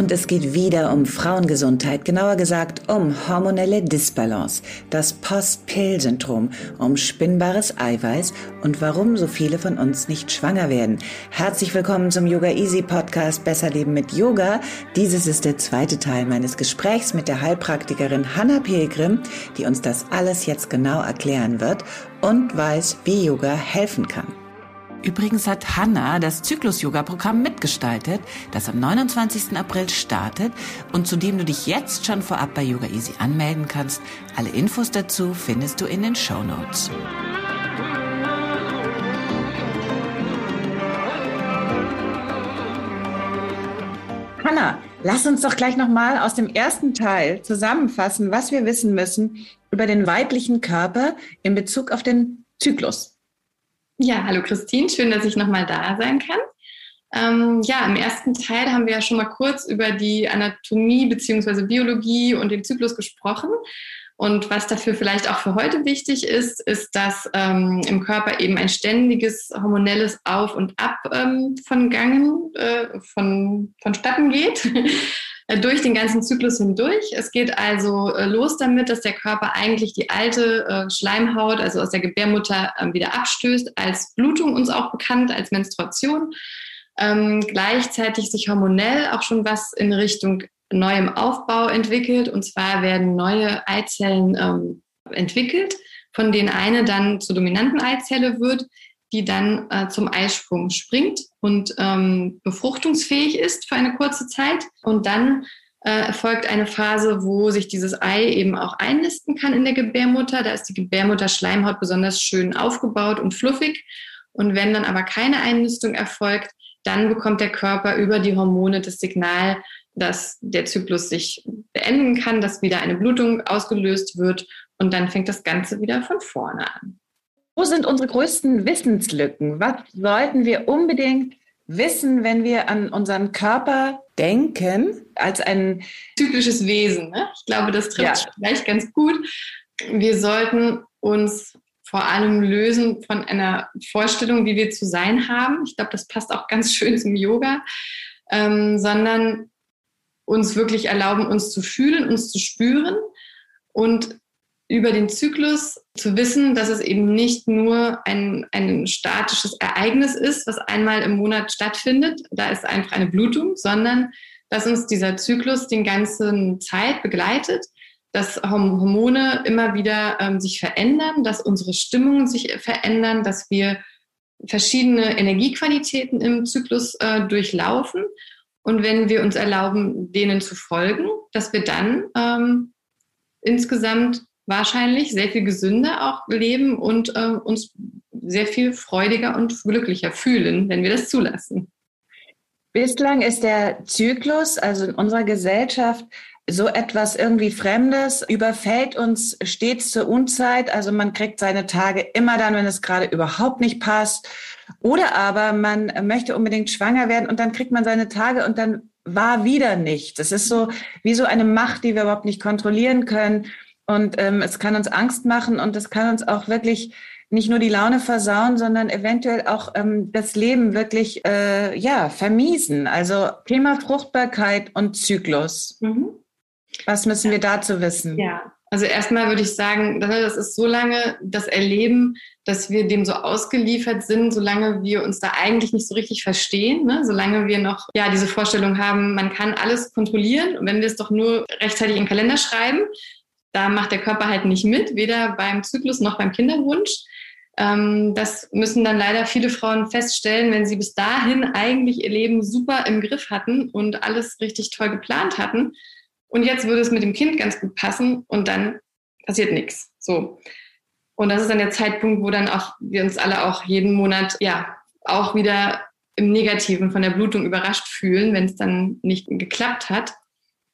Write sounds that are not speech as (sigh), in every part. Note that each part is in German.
Und es geht wieder um Frauengesundheit, genauer gesagt um hormonelle Disbalance, das Post-Pill-Syndrom, um spinnbares Eiweiß und warum so viele von uns nicht schwanger werden. Herzlich willkommen zum Yoga Easy Podcast Besser Leben mit Yoga. Dieses ist der zweite Teil meines Gesprächs mit der Heilpraktikerin Hanna Pilgrim, die uns das alles jetzt genau erklären wird und weiß, wie Yoga helfen kann. Übrigens hat Hanna das Zyklus-Yoga-Programm mitgestaltet, das am 29. April startet und zu dem du dich jetzt schon vorab bei Yoga Easy anmelden kannst. Alle Infos dazu findest du in den Show Notes. Hanna, lass uns doch gleich nochmal aus dem ersten Teil zusammenfassen, was wir wissen müssen über den weiblichen Körper in Bezug auf den Zyklus. Ja, hallo Christine, schön, dass ich nochmal da sein kann. Ähm, ja, im ersten Teil haben wir ja schon mal kurz über die Anatomie bzw. Biologie und den Zyklus gesprochen. Und was dafür vielleicht auch für heute wichtig ist, ist, dass ähm, im Körper eben ein ständiges hormonelles Auf und Ab ähm, von Gangen, äh, von, vonstatten geht. Äh, durch den ganzen Zyklus hindurch. Es geht also äh, los damit, dass der Körper eigentlich die alte äh, Schleimhaut, also aus der Gebärmutter, ähm, wieder abstößt, als Blutung uns auch bekannt, als Menstruation. Ähm, gleichzeitig sich hormonell auch schon was in Richtung neuem Aufbau entwickelt. Und zwar werden neue Eizellen ähm, entwickelt, von denen eine dann zur dominanten Eizelle wird, die dann äh, zum Eisprung springt und ähm, befruchtungsfähig ist für eine kurze Zeit. Und dann äh, erfolgt eine Phase, wo sich dieses Ei eben auch einnisten kann in der Gebärmutter. Da ist die Gebärmutterschleimhaut besonders schön aufgebaut und fluffig. Und wenn dann aber keine Einnistung erfolgt, dann bekommt der Körper über die Hormone das Signal, dass der Zyklus sich beenden kann, dass wieder eine Blutung ausgelöst wird und dann fängt das Ganze wieder von vorne an. Wo sind unsere größten Wissenslücken? Was sollten wir unbedingt wissen, wenn wir an unseren Körper denken, als ein typisches Wesen? Ne? Ich glaube, das trifft ja. vielleicht ganz gut. Wir sollten uns vor allem lösen von einer Vorstellung, wie wir zu sein haben. Ich glaube, das passt auch ganz schön zum Yoga, ähm, sondern uns wirklich erlauben, uns zu fühlen, uns zu spüren und über den Zyklus zu wissen, dass es eben nicht nur ein, ein statisches Ereignis ist, was einmal im Monat stattfindet, da ist einfach eine Blutung, sondern dass uns dieser Zyklus den ganzen Zeit begleitet, dass Hormone immer wieder ähm, sich verändern, dass unsere Stimmungen sich verändern, dass wir verschiedene Energiequalitäten im Zyklus äh, durchlaufen. Und wenn wir uns erlauben, denen zu folgen, dass wir dann ähm, insgesamt wahrscheinlich sehr viel gesünder auch leben und äh, uns sehr viel freudiger und glücklicher fühlen, wenn wir das zulassen. Bislang ist der Zyklus, also in unserer Gesellschaft, so etwas irgendwie Fremdes, überfällt uns stets zur Unzeit. Also man kriegt seine Tage immer dann, wenn es gerade überhaupt nicht passt. Oder aber man möchte unbedingt schwanger werden und dann kriegt man seine Tage und dann war wieder nichts. Das ist so wie so eine Macht, die wir überhaupt nicht kontrollieren können. Und ähm, es kann uns Angst machen und es kann uns auch wirklich nicht nur die Laune versauen, sondern eventuell auch ähm, das Leben wirklich äh, ja vermiesen. Also Thema Fruchtbarkeit und Zyklus. Mhm. Was müssen wir dazu wissen? Ja, also erstmal würde ich sagen, das ist so lange das Erleben, dass wir dem so ausgeliefert sind, solange wir uns da eigentlich nicht so richtig verstehen, ne? solange wir noch ja diese Vorstellung haben, man kann alles kontrollieren und wenn wir es doch nur rechtzeitig in den Kalender schreiben, da macht der Körper halt nicht mit, weder beim Zyklus noch beim Kinderwunsch. Ähm, das müssen dann leider viele Frauen feststellen, wenn sie bis dahin eigentlich ihr Leben super im Griff hatten und alles richtig toll geplant hatten. Und jetzt würde es mit dem Kind ganz gut passen und dann passiert nichts. So. Und das ist dann der Zeitpunkt, wo dann auch wir uns alle auch jeden Monat ja auch wieder im Negativen von der Blutung überrascht fühlen, wenn es dann nicht geklappt hat.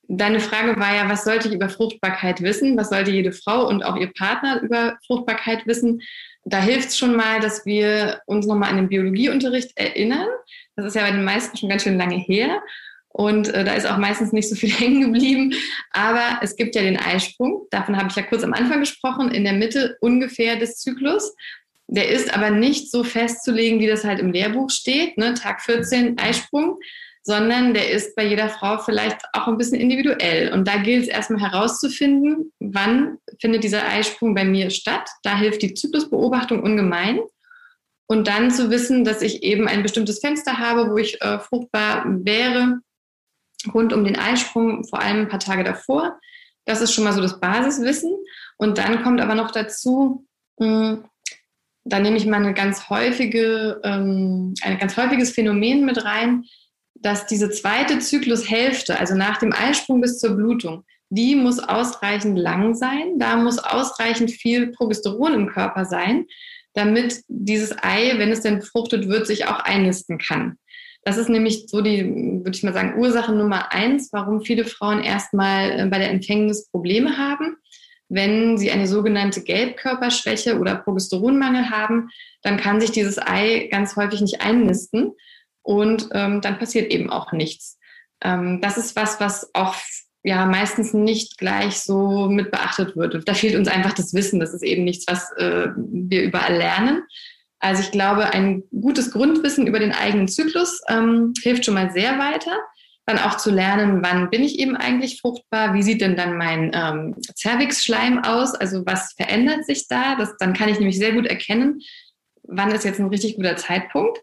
Deine Frage war ja, was sollte ich über Fruchtbarkeit wissen? Was sollte jede Frau und auch ihr Partner über Fruchtbarkeit wissen? Da hilft es schon mal, dass wir uns nochmal an den Biologieunterricht erinnern. Das ist ja bei den meisten schon ganz schön lange her. Und äh, da ist auch meistens nicht so viel (laughs) hängen geblieben. Aber es gibt ja den Eisprung. Davon habe ich ja kurz am Anfang gesprochen, in der Mitte ungefähr des Zyklus. Der ist aber nicht so festzulegen, wie das halt im Lehrbuch steht, ne? Tag 14 Eisprung, sondern der ist bei jeder Frau vielleicht auch ein bisschen individuell. Und da gilt es erstmal herauszufinden, wann findet dieser Eisprung bei mir statt. Da hilft die Zyklusbeobachtung ungemein. Und dann zu wissen, dass ich eben ein bestimmtes Fenster habe, wo ich äh, fruchtbar wäre, rund um den Eisprung, vor allem ein paar Tage davor. Das ist schon mal so das Basiswissen. Und dann kommt aber noch dazu, hm, da nehme ich mal eine ganz häufige, ähm, ein ganz häufiges Phänomen mit rein, dass diese zweite Zyklushälfte, also nach dem Eisprung bis zur Blutung, die muss ausreichend lang sein. Da muss ausreichend viel Progesteron im Körper sein, damit dieses Ei, wenn es denn befruchtet wird, sich auch einnisten kann. Das ist nämlich so die, würde ich mal sagen, Ursache Nummer eins, warum viele Frauen erstmal äh, bei der Empfängnis Probleme haben. Wenn sie eine sogenannte Gelbkörperschwäche oder Progesteronmangel haben, dann kann sich dieses Ei ganz häufig nicht einnisten und ähm, dann passiert eben auch nichts. Ähm, das ist was, was auch ja meistens nicht gleich so mit beachtet wird. Da fehlt uns einfach das Wissen. Das ist eben nichts, was äh, wir überall lernen. Also ich glaube, ein gutes Grundwissen über den eigenen Zyklus ähm, hilft schon mal sehr weiter. Dann auch zu lernen, wann bin ich eben eigentlich fruchtbar, wie sieht denn dann mein ähm, Cervixschleim aus, also was verändert sich da, das, dann kann ich nämlich sehr gut erkennen, wann ist jetzt ein richtig guter Zeitpunkt.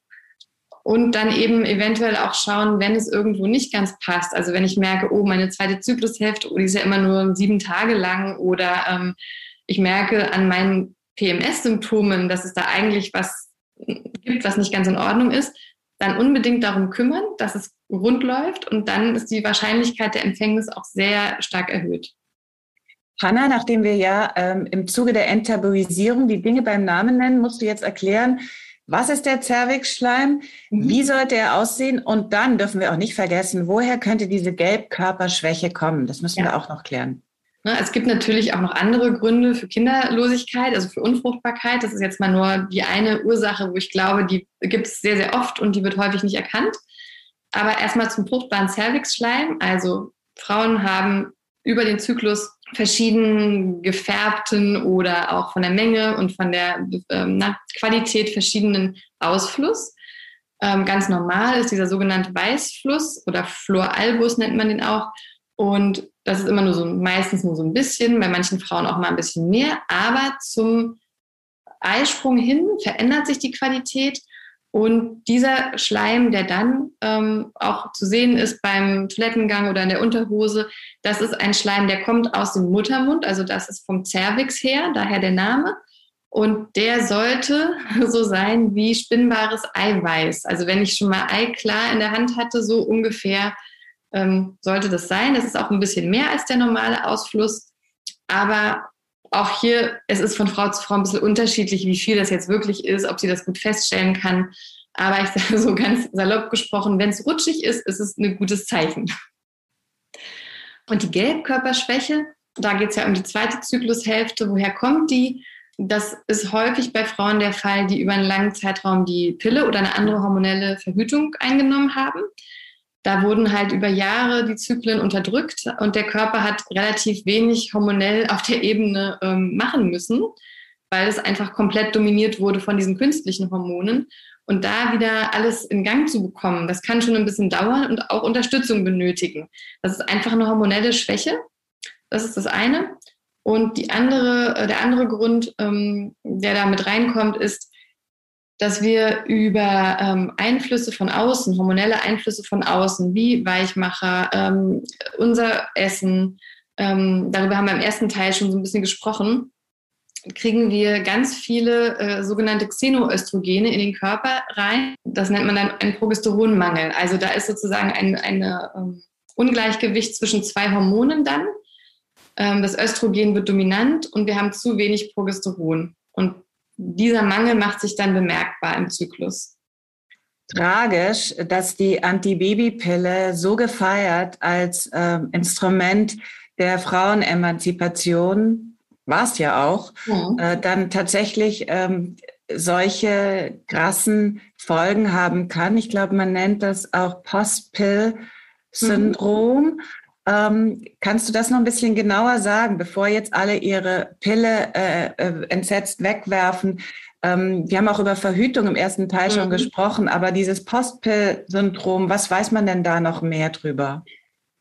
Und dann eben eventuell auch schauen, wenn es irgendwo nicht ganz passt. Also wenn ich merke, oh, meine zweite Zyklushälfte, oh, die ist ja immer nur sieben Tage lang oder ähm, ich merke an meinen PMS-Symptomen, dass es da eigentlich was gibt, was nicht ganz in Ordnung ist, dann unbedingt darum kümmern, dass es rund läuft und dann ist die Wahrscheinlichkeit der Empfängnis auch sehr stark erhöht. Hanna, nachdem wir ja ähm, im Zuge der Enttabuisierung die Dinge beim Namen nennen, musst du jetzt erklären, was ist der Zervixschleim? Mhm. Wie sollte er aussehen? Und dann dürfen wir auch nicht vergessen, woher könnte diese Gelbkörperschwäche kommen? Das müssen ja. wir auch noch klären. Ne, es gibt natürlich auch noch andere Gründe für Kinderlosigkeit, also für Unfruchtbarkeit. Das ist jetzt mal nur die eine Ursache, wo ich glaube, die gibt es sehr, sehr oft und die wird häufig nicht erkannt. Aber erstmal zum fruchtbaren Cervixschleim. Also Frauen haben über den Zyklus verschieden gefärbten oder auch von der Menge und von der ähm, na, Qualität verschiedenen Ausfluss. Ähm, ganz normal ist dieser sogenannte Weißfluss oder Floralbus nennt man den auch. Und das ist immer nur so, meistens nur so ein bisschen, bei manchen Frauen auch mal ein bisschen mehr. Aber zum Eisprung hin verändert sich die Qualität. Und dieser Schleim, der dann ähm, auch zu sehen ist beim Toilettengang oder in der Unterhose, das ist ein Schleim, der kommt aus dem Muttermund, also das ist vom Cervix her, daher der Name. Und der sollte (laughs) so sein wie spinnbares Eiweiß. Also wenn ich schon mal Eiklar in der Hand hatte, so ungefähr ähm, sollte das sein. Das ist auch ein bisschen mehr als der normale Ausfluss. Aber auch hier, es ist von Frau zu Frau ein bisschen unterschiedlich, wie viel das jetzt wirklich ist, ob sie das gut feststellen kann. Aber ich (laughs) sage so ganz salopp gesprochen, wenn es rutschig ist, ist es ein gutes Zeichen. Und die Gelbkörperschwäche, da geht es ja um die zweite Zyklushälfte. Woher kommt die? Das ist häufig bei Frauen der Fall, die über einen langen Zeitraum die Pille oder eine andere hormonelle Verhütung eingenommen haben. Da wurden halt über Jahre die Zyklen unterdrückt und der Körper hat relativ wenig hormonell auf der Ebene ähm, machen müssen, weil es einfach komplett dominiert wurde von diesen künstlichen Hormonen. Und da wieder alles in Gang zu bekommen, das kann schon ein bisschen dauern und auch Unterstützung benötigen. Das ist einfach eine hormonelle Schwäche. Das ist das eine. Und die andere, äh, der andere Grund, ähm, der da mit reinkommt, ist, dass wir über ähm, Einflüsse von außen, hormonelle Einflüsse von außen, wie Weichmacher, ähm, unser Essen, ähm, darüber haben wir im ersten Teil schon so ein bisschen gesprochen, kriegen wir ganz viele äh, sogenannte Xenoöstrogene in den Körper rein. Das nennt man dann einen Progesteronmangel. Also da ist sozusagen ein eine, ähm, Ungleichgewicht zwischen zwei Hormonen dann. Ähm, das Östrogen wird dominant und wir haben zu wenig Progesteron. Und dieser Mangel macht sich dann bemerkbar im Zyklus. Tragisch, dass die Antibabypille so gefeiert als äh, Instrument der Frauenemanzipation, war es ja auch, ja. Äh, dann tatsächlich ähm, solche krassen Folgen haben kann. Ich glaube, man nennt das auch Post-Pill-Syndrom. Mhm. Ähm, kannst du das noch ein bisschen genauer sagen, bevor jetzt alle ihre Pille äh, äh, entsetzt wegwerfen? Ähm, wir haben auch über Verhütung im ersten Teil mhm. schon gesprochen, aber dieses Postpill-Syndrom, was weiß man denn da noch mehr drüber?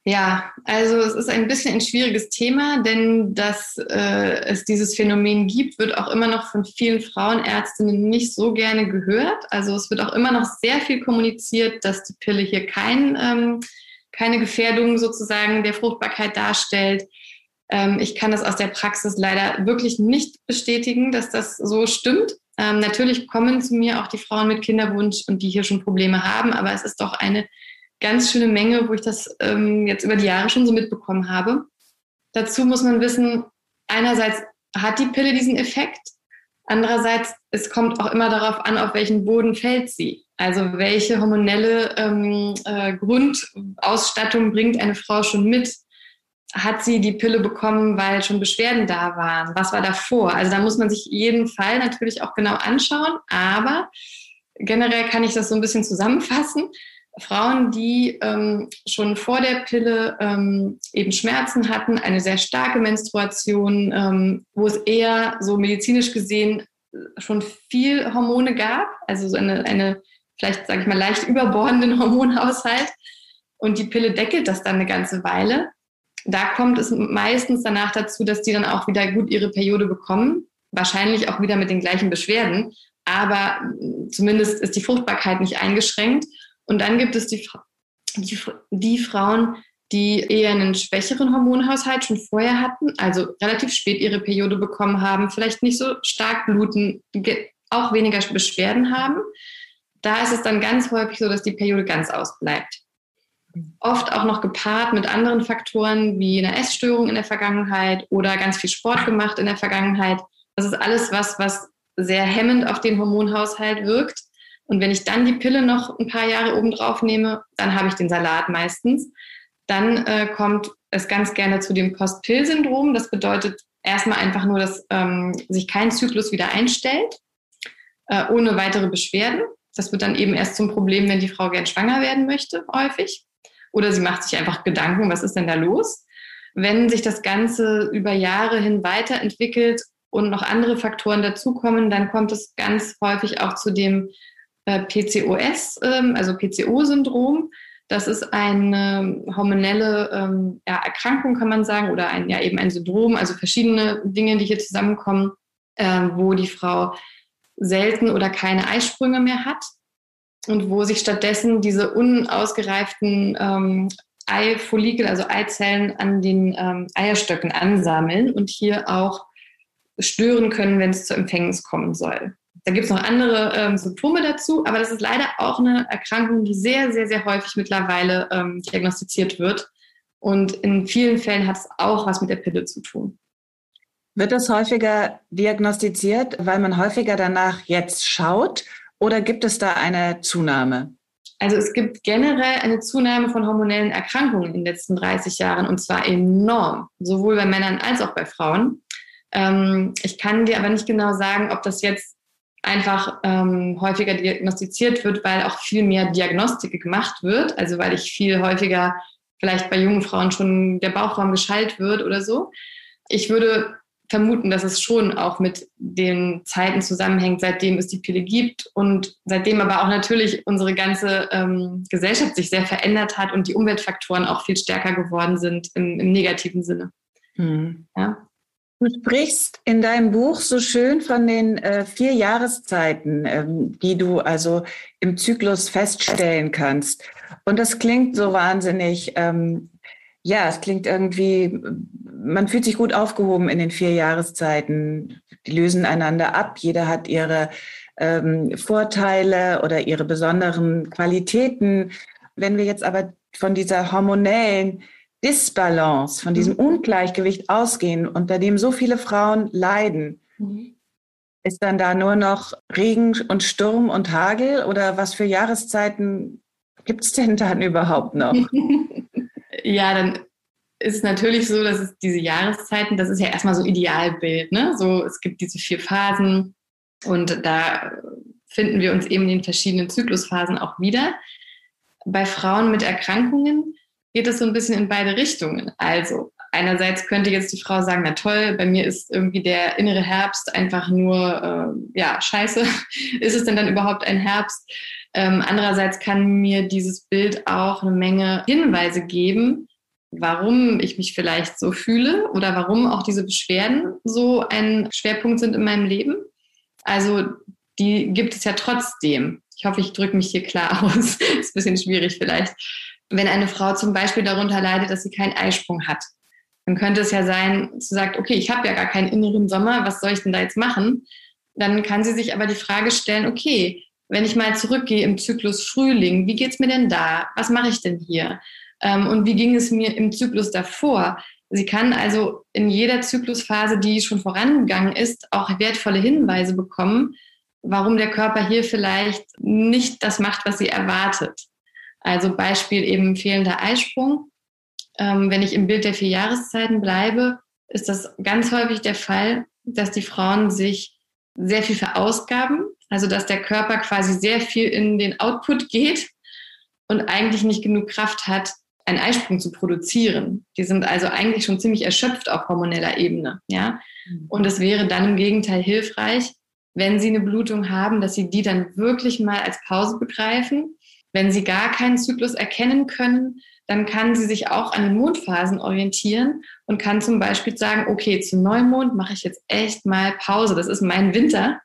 Ja, also es ist ein bisschen ein schwieriges Thema, denn dass äh, es dieses Phänomen gibt, wird auch immer noch von vielen Frauenärztinnen nicht so gerne gehört. Also es wird auch immer noch sehr viel kommuniziert, dass die Pille hier kein ähm, keine Gefährdung sozusagen der Fruchtbarkeit darstellt. Ähm, ich kann das aus der Praxis leider wirklich nicht bestätigen, dass das so stimmt. Ähm, natürlich kommen zu mir auch die Frauen mit Kinderwunsch und die hier schon Probleme haben, aber es ist doch eine ganz schöne Menge, wo ich das ähm, jetzt über die Jahre schon so mitbekommen habe. Dazu muss man wissen, einerseits hat die Pille diesen Effekt, andererseits es kommt auch immer darauf an, auf welchen Boden fällt sie. Also welche hormonelle ähm, äh, Grundausstattung bringt eine Frau schon mit? Hat sie die Pille bekommen, weil schon Beschwerden da waren? Was war davor? Also da muss man sich jeden Fall natürlich auch genau anschauen. Aber generell kann ich das so ein bisschen zusammenfassen. Frauen, die ähm, schon vor der Pille ähm, eben Schmerzen hatten, eine sehr starke Menstruation, ähm, wo es eher so medizinisch gesehen schon viel Hormone gab, also so eine, eine vielleicht, sage ich mal, leicht überbordenden (laughs) Hormonhaushalt. Und die Pille deckelt das dann eine ganze Weile. Da kommt es meistens danach dazu, dass die dann auch wieder gut ihre Periode bekommen. Wahrscheinlich auch wieder mit den gleichen Beschwerden. Aber zumindest ist die Fruchtbarkeit nicht eingeschränkt. Und dann gibt es die, die, die Frauen, die eher einen schwächeren Hormonhaushalt schon vorher hatten, also relativ spät ihre Periode bekommen haben, vielleicht nicht so stark bluten, auch weniger Beschwerden haben da ist es dann ganz häufig so, dass die Periode ganz ausbleibt. Oft auch noch gepaart mit anderen Faktoren wie einer Essstörung in der Vergangenheit oder ganz viel Sport gemacht in der Vergangenheit. Das ist alles was, was sehr hemmend auf den Hormonhaushalt wirkt. Und wenn ich dann die Pille noch ein paar Jahre obendrauf nehme, dann habe ich den Salat meistens. Dann äh, kommt es ganz gerne zu dem Post-Pill-Syndrom. Das bedeutet erstmal einfach nur, dass ähm, sich kein Zyklus wieder einstellt, äh, ohne weitere Beschwerden. Das wird dann eben erst zum Problem, wenn die Frau gern schwanger werden möchte, häufig. Oder sie macht sich einfach Gedanken, was ist denn da los? Wenn sich das Ganze über Jahre hin weiterentwickelt und noch andere Faktoren dazukommen, dann kommt es ganz häufig auch zu dem äh, PCOS, ähm, also PCO-Syndrom. Das ist eine hormonelle ähm, Erkrankung, kann man sagen, oder ein, ja, eben ein Syndrom, also verschiedene Dinge, die hier zusammenkommen, äh, wo die Frau selten oder keine Eisprünge mehr hat und wo sich stattdessen diese unausgereiften ähm, Eifollikel, also Eizellen an den ähm, Eierstöcken ansammeln und hier auch stören können, wenn es zur Empfängnis kommen soll. Da gibt es noch andere ähm, Symptome dazu, aber das ist leider auch eine Erkrankung, die sehr, sehr, sehr häufig mittlerweile ähm, diagnostiziert wird. Und in vielen Fällen hat es auch was mit der Pille zu tun. Wird das häufiger diagnostiziert, weil man häufiger danach jetzt schaut oder gibt es da eine Zunahme? Also es gibt generell eine Zunahme von hormonellen Erkrankungen in den letzten 30 Jahren und zwar enorm, sowohl bei Männern als auch bei Frauen. Ähm, ich kann dir aber nicht genau sagen, ob das jetzt einfach ähm, häufiger diagnostiziert wird, weil auch viel mehr Diagnostik gemacht wird, also weil ich viel häufiger vielleicht bei jungen Frauen schon der Bauchraum geschallt wird oder so. Ich würde vermuten, dass es schon auch mit den Zeiten zusammenhängt, seitdem es die Pille gibt und seitdem aber auch natürlich unsere ganze ähm, Gesellschaft sich sehr verändert hat und die Umweltfaktoren auch viel stärker geworden sind im, im negativen Sinne. Hm. Ja. Du sprichst in deinem Buch so schön von den äh, vier Jahreszeiten, ähm, die du also im Zyklus feststellen kannst. Und das klingt so wahnsinnig ähm, ja, es klingt irgendwie, man fühlt sich gut aufgehoben in den vier Jahreszeiten. Die lösen einander ab. Jeder hat ihre ähm, Vorteile oder ihre besonderen Qualitäten. Wenn wir jetzt aber von dieser hormonellen Disbalance, von diesem mhm. Ungleichgewicht ausgehen, unter dem so viele Frauen leiden, mhm. ist dann da nur noch Regen und Sturm und Hagel oder was für Jahreszeiten gibt es denn dann überhaupt noch? (laughs) ja, dann ist es natürlich so, dass es diese Jahreszeiten, das ist ja erstmal so ein Idealbild. Ne? So, es gibt diese vier Phasen und da finden wir uns eben in den verschiedenen Zyklusphasen auch wieder. Bei Frauen mit Erkrankungen geht es so ein bisschen in beide Richtungen. Also einerseits könnte jetzt die Frau sagen, na toll, bei mir ist irgendwie der innere Herbst einfach nur, äh, ja, scheiße. (laughs) ist es denn dann überhaupt ein Herbst? Ähm, andererseits kann mir dieses Bild auch eine Menge Hinweise geben, warum ich mich vielleicht so fühle oder warum auch diese Beschwerden so ein Schwerpunkt sind in meinem Leben. Also die gibt es ja trotzdem. Ich hoffe, ich drücke mich hier klar (laughs) aus. ist ein bisschen schwierig vielleicht wenn eine Frau zum Beispiel darunter leidet, dass sie keinen Eisprung hat, dann könnte es ja sein, sie sagt, okay, ich habe ja gar keinen inneren Sommer, was soll ich denn da jetzt machen? Dann kann sie sich aber die Frage stellen, okay, wenn ich mal zurückgehe im Zyklus Frühling, wie geht's mir denn da? Was mache ich denn hier? Ähm, und wie ging es mir im Zyklus davor? Sie kann also in jeder Zyklusphase, die schon vorangegangen ist, auch wertvolle Hinweise bekommen, warum der Körper hier vielleicht nicht das macht, was sie erwartet. Also Beispiel eben fehlender Eisprung. Ähm, wenn ich im Bild der vier Jahreszeiten bleibe, ist das ganz häufig der Fall, dass die Frauen sich sehr viel verausgaben, also dass der Körper quasi sehr viel in den Output geht und eigentlich nicht genug Kraft hat, einen Eisprung zu produzieren. Die sind also eigentlich schon ziemlich erschöpft auf hormoneller Ebene, ja. Mhm. Und es wäre dann im Gegenteil hilfreich, wenn sie eine Blutung haben, dass sie die dann wirklich mal als Pause begreifen wenn Sie gar keinen Zyklus erkennen können, dann kann sie sich auch an den Mondphasen orientieren und kann zum Beispiel sagen, okay, zum Neumond mache ich jetzt echt mal Pause. Das ist mein Winter.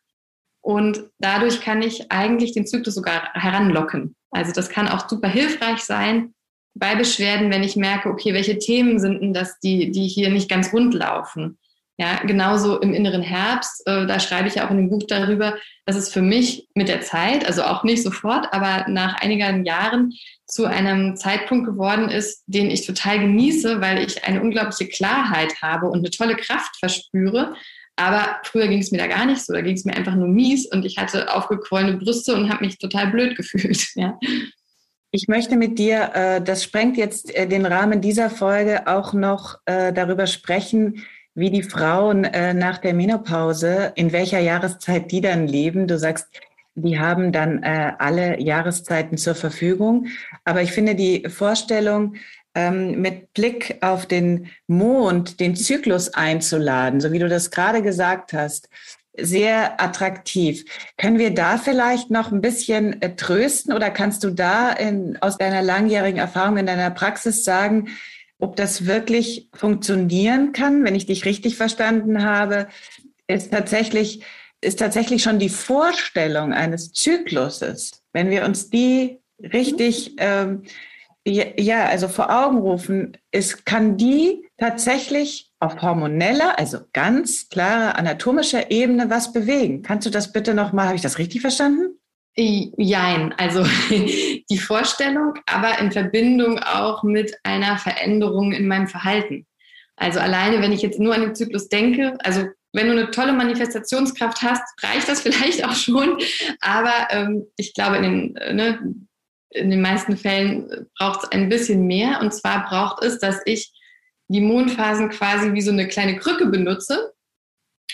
Und dadurch kann ich eigentlich den Zyklus sogar heranlocken. Also das kann auch super hilfreich sein bei Beschwerden, wenn ich merke, okay, welche Themen sind denn das, die, die hier nicht ganz rund laufen. Ja, genauso im inneren Herbst, äh, da schreibe ich ja auch in dem Buch darüber, dass es für mich mit der Zeit, also auch nicht sofort, aber nach einigen Jahren zu einem Zeitpunkt geworden ist, den ich total genieße, weil ich eine unglaubliche Klarheit habe und eine tolle Kraft verspüre. Aber früher ging es mir da gar nicht so, da ging es mir einfach nur mies und ich hatte aufgequollene Brüste und habe mich total blöd gefühlt. (laughs) Ja. Ich möchte mit dir, äh, das sprengt jetzt äh, den Rahmen dieser Folge, auch noch äh, darüber sprechen, wie die Frauen äh, nach der Menopause, in welcher Jahreszeit die dann leben. Du sagst, die haben dann äh, alle Jahreszeiten zur Verfügung. Aber ich finde die Vorstellung, ähm, mit Blick auf den Mond, den Zyklus einzuladen, so wie du das gerade gesagt hast, sehr attraktiv. Können wir da vielleicht noch ein bisschen äh, trösten oder kannst du da in, aus deiner langjährigen Erfahrung in deiner Praxis sagen, ob das wirklich funktionieren kann, wenn ich dich richtig verstanden habe, ist tatsächlich, ist tatsächlich schon die Vorstellung eines Zykluses, wenn wir uns die richtig, ähm, ja, also vor Augen rufen, ist, kann die tatsächlich auf hormoneller, also ganz klarer anatomischer Ebene was bewegen. Kannst du das bitte nochmal, habe ich das richtig verstanden? Jein, also (laughs) die Vorstellung, aber in Verbindung auch mit einer Veränderung in meinem Verhalten. Also alleine, wenn ich jetzt nur an den Zyklus denke, also wenn du eine tolle Manifestationskraft hast, reicht das (laughs) vielleicht auch schon. Aber ähm, ich glaube, in den, äh, ne, in den meisten Fällen braucht es ein bisschen mehr. Und zwar braucht es, dass ich die Mondphasen quasi wie so eine kleine Krücke benutze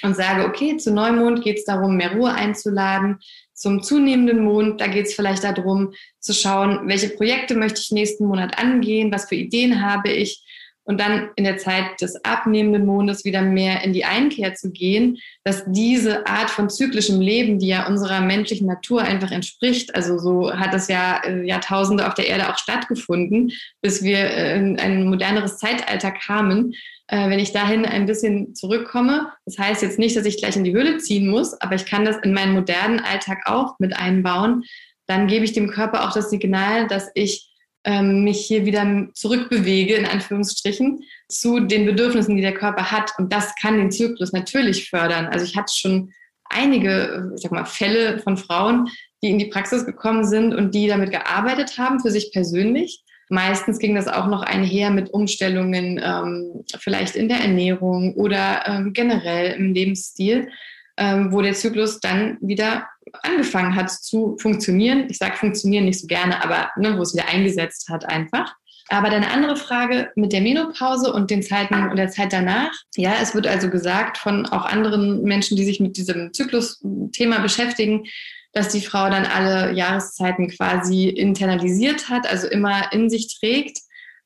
und sage, okay, zu Neumond geht es darum, mehr Ruhe einzuladen, zum zunehmenden Mond, da geht es vielleicht darum zu schauen, welche Projekte möchte ich nächsten Monat angehen, was für Ideen habe ich und dann in der Zeit des abnehmenden Mondes wieder mehr in die Einkehr zu gehen, dass diese Art von zyklischem Leben, die ja unserer menschlichen Natur einfach entspricht, also so hat es ja äh, Jahrtausende auf der Erde auch stattgefunden, bis wir äh, in ein moderneres Zeitalter kamen, äh, wenn ich dahin ein bisschen zurückkomme. Das heißt jetzt nicht, dass ich gleich in die Höhle ziehen muss, aber ich kann das in meinen modernen Alltag auch mit einbauen. Dann gebe ich dem Körper auch das Signal, dass ich ähm, mich hier wieder zurückbewege, in Anführungsstrichen, zu den Bedürfnissen, die der Körper hat. Und das kann den Zyklus natürlich fördern. Also ich hatte schon einige, ich sag mal, Fälle von Frauen, die in die Praxis gekommen sind und die damit gearbeitet haben für sich persönlich Meistens ging das auch noch einher mit Umstellungen, ähm, vielleicht in der Ernährung oder ähm, generell im Lebensstil, ähm, wo der Zyklus dann wieder angefangen hat zu funktionieren. Ich sage funktionieren nicht so gerne, aber ne, wo es wieder eingesetzt hat einfach. Aber deine andere Frage mit der Menopause und den Zeiten und der Zeit danach. Ja, es wird also gesagt von auch anderen Menschen, die sich mit diesem Zyklus-Thema beschäftigen, dass die Frau dann alle Jahreszeiten quasi internalisiert hat, also immer in sich trägt.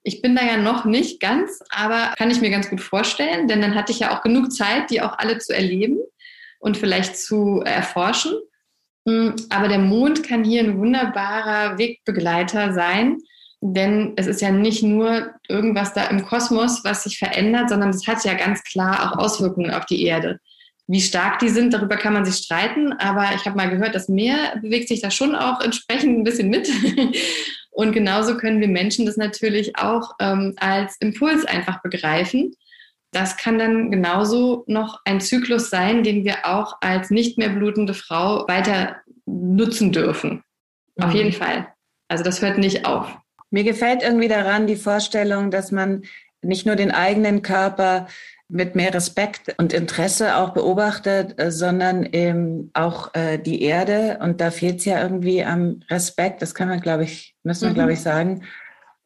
Ich bin da ja noch nicht ganz, aber kann ich mir ganz gut vorstellen, denn dann hatte ich ja auch genug Zeit, die auch alle zu erleben und vielleicht zu erforschen. Hm, aber der Mond kann hier ein wunderbarer Wegbegleiter sein, denn es ist ja nicht nur irgendwas da im Kosmos, was sich verändert, sondern es hat ja ganz klar auch Auswirkungen auf die Erde. Wie stark die sind, darüber kann man sich streiten, aber ich habe mal gehört, das Meer bewegt sich da schon auch entsprechend ein bisschen mit. (laughs) Und genauso können wir Menschen das natürlich auch ähm, als Impuls einfach begreifen. Das kann dann genauso noch ein Zyklus sein, den wir auch als nicht mehr blutende Frau weiter nutzen dürfen. Mhm. Auf jeden Fall. Also das hört nicht auf. Mir gefällt irgendwie daran die Vorstellung, dass man nicht nur den eigenen Körper mit mehr Respekt und Interesse auch beobachtet, äh, sondern eben auch äh, die Erde. Und da fehlt es ja irgendwie am Respekt. Das kann man, glaube ich, müssen wir, mhm. glaube ich, sagen.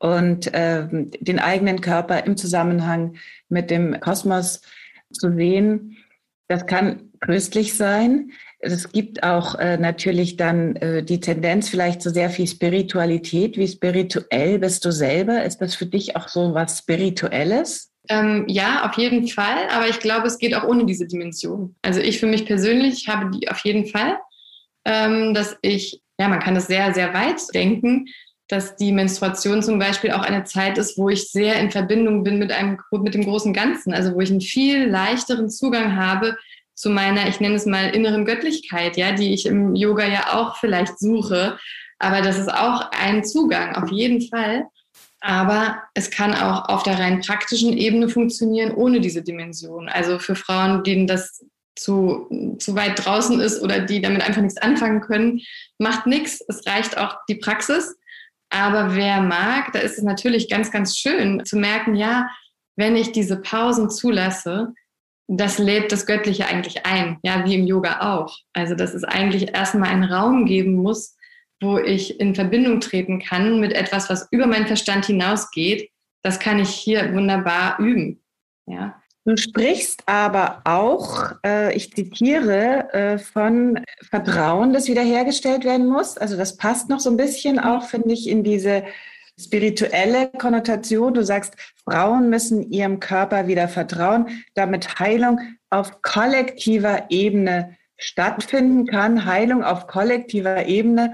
Und äh, den eigenen Körper im Zusammenhang mit dem Kosmos zu sehen, das kann tröstlich sein. Es gibt auch äh, natürlich dann äh, die Tendenz vielleicht zu sehr viel Spiritualität. Wie spirituell bist du selber? Ist das für dich auch so was Spirituelles? Ähm, ja, auf jeden Fall. Aber ich glaube, es geht auch ohne diese Dimension. Also ich für mich persönlich habe die auf jeden Fall, ähm, dass ich, ja, man kann das sehr, sehr weit denken, dass die Menstruation zum Beispiel auch eine Zeit ist, wo ich sehr in Verbindung bin mit einem, mit dem großen Ganzen. Also wo ich einen viel leichteren Zugang habe zu meiner, ich nenne es mal inneren Göttlichkeit, ja, die ich im Yoga ja auch vielleicht suche. Aber das ist auch ein Zugang, auf jeden Fall. Aber es kann auch auf der rein praktischen Ebene funktionieren, ohne diese Dimension. Also für Frauen, denen das zu, zu weit draußen ist oder die damit einfach nichts anfangen können, macht nichts. Es reicht auch die Praxis. Aber wer mag, da ist es natürlich ganz, ganz schön zu merken, ja, wenn ich diese Pausen zulasse, das lädt das Göttliche eigentlich ein, ja, wie im Yoga auch. Also, dass es eigentlich erstmal einen Raum geben muss, wo ich in Verbindung treten kann mit etwas, was über meinen Verstand hinausgeht, das kann ich hier wunderbar üben. Ja. Du sprichst aber auch, äh, ich zitiere, äh, von Vertrauen, das wiederhergestellt werden muss. Also das passt noch so ein bisschen auch, finde ich, in diese spirituelle Konnotation. Du sagst, Frauen müssen ihrem Körper wieder vertrauen, damit Heilung auf kollektiver Ebene stattfinden kann. Heilung auf kollektiver Ebene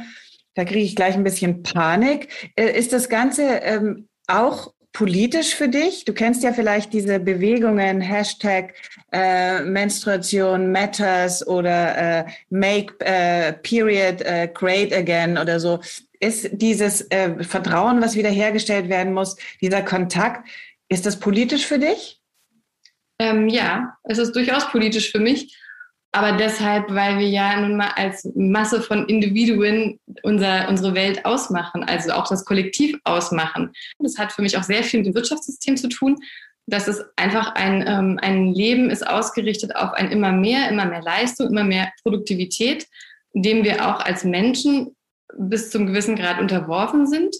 da kriege ich gleich ein bisschen Panik. Äh, ist das Ganze ähm, auch politisch für dich? Du kennst ja vielleicht diese Bewegungen, Hashtag äh, Menstruation Matters oder äh, Make äh, Period äh, Great Again oder so. Ist dieses äh, Vertrauen, was wiederhergestellt werden muss, dieser Kontakt, ist das politisch für dich? Ähm, ja, es ist durchaus politisch für mich aber deshalb, weil wir ja nun mal als Masse von Individuen unser, unsere Welt ausmachen, also auch das Kollektiv ausmachen. Das hat für mich auch sehr viel mit dem Wirtschaftssystem zu tun. Das ist einfach ein, ähm, ein Leben ist ausgerichtet auf ein immer mehr, immer mehr Leistung, immer mehr Produktivität, dem wir auch als Menschen bis zum gewissen Grad unterworfen sind,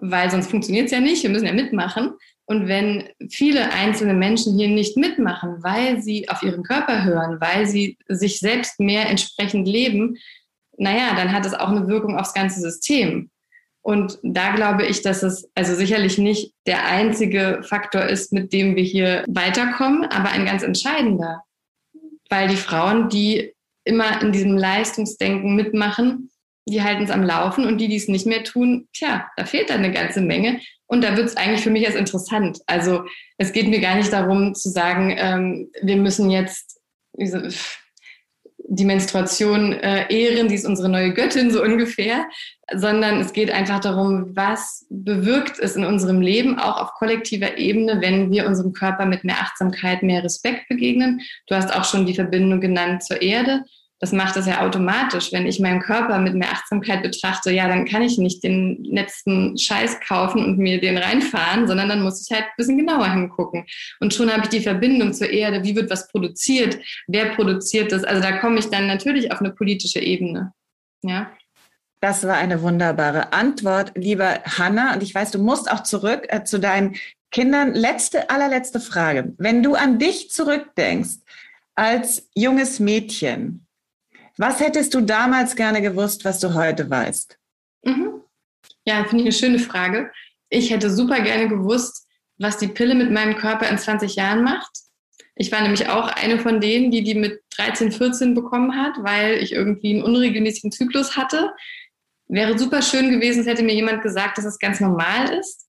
weil sonst funktioniert es ja nicht. Wir müssen ja mitmachen. Und wenn viele einzelne Menschen hier nicht mitmachen, weil sie auf ihren Körper hören, weil sie sich selbst mehr entsprechend leben, naja, dann hat es auch eine Wirkung aufs ganze System. Und da glaube ich, dass es also sicherlich nicht der einzige Faktor ist, mit dem wir hier weiterkommen, aber ein ganz entscheidender. Weil die Frauen, die immer in diesem Leistungsdenken mitmachen, die halten es am Laufen und die, die es nicht mehr tun, tja, da fehlt dann eine ganze Menge. Und da wird es eigentlich für mich erst interessant. Also es geht mir gar nicht darum zu sagen, ähm, wir müssen jetzt die Menstruation äh, ehren, die ist unsere neue Göttin so ungefähr, sondern es geht einfach darum, was bewirkt es in unserem Leben, auch auf kollektiver Ebene, wenn wir unserem Körper mit mehr Achtsamkeit, mehr Respekt begegnen. Du hast auch schon die Verbindung genannt zur Erde. Das macht das ja automatisch. Wenn ich meinen Körper mit mehr Achtsamkeit betrachte, ja, dann kann ich nicht den letzten Scheiß kaufen und mir den reinfahren, sondern dann muss ich halt ein bisschen genauer hingucken. Und schon habe ich die Verbindung zur Erde. Wie wird was produziert? Wer produziert das? Also da komme ich dann natürlich auf eine politische Ebene. Ja. Das war eine wunderbare Antwort, lieber Hanna. Und ich weiß, du musst auch zurück äh, zu deinen Kindern. Letzte, allerletzte Frage. Wenn du an dich zurückdenkst als junges Mädchen, was hättest du damals gerne gewusst, was du heute weißt? Mhm. Ja, finde ich eine schöne Frage. Ich hätte super gerne gewusst, was die Pille mit meinem Körper in 20 Jahren macht. Ich war nämlich auch eine von denen, die die mit 13, 14 bekommen hat, weil ich irgendwie einen unregelmäßigen Zyklus hatte. Wäre super schön gewesen, es hätte mir jemand gesagt, dass es das ganz normal ist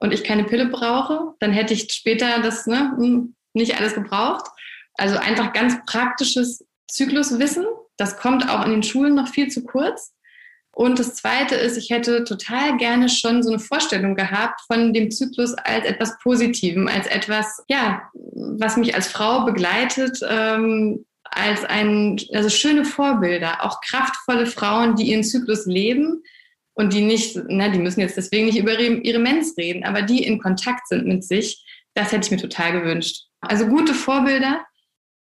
und ich keine Pille brauche. Dann hätte ich später das ne, hm, nicht alles gebraucht. Also einfach ganz praktisches Zykluswissen das kommt auch in den Schulen noch viel zu kurz. Und das Zweite ist, ich hätte total gerne schon so eine Vorstellung gehabt von dem Zyklus als etwas Positivem, als etwas, ja, was mich als Frau begleitet, ähm, als ein, also schöne Vorbilder, auch kraftvolle Frauen, die ihren Zyklus leben und die nicht, na, die müssen jetzt deswegen nicht über ihre, Mens reden, aber die in Kontakt sind mit sich, das hätte ich mir total gewünscht. Also gute Vorbilder,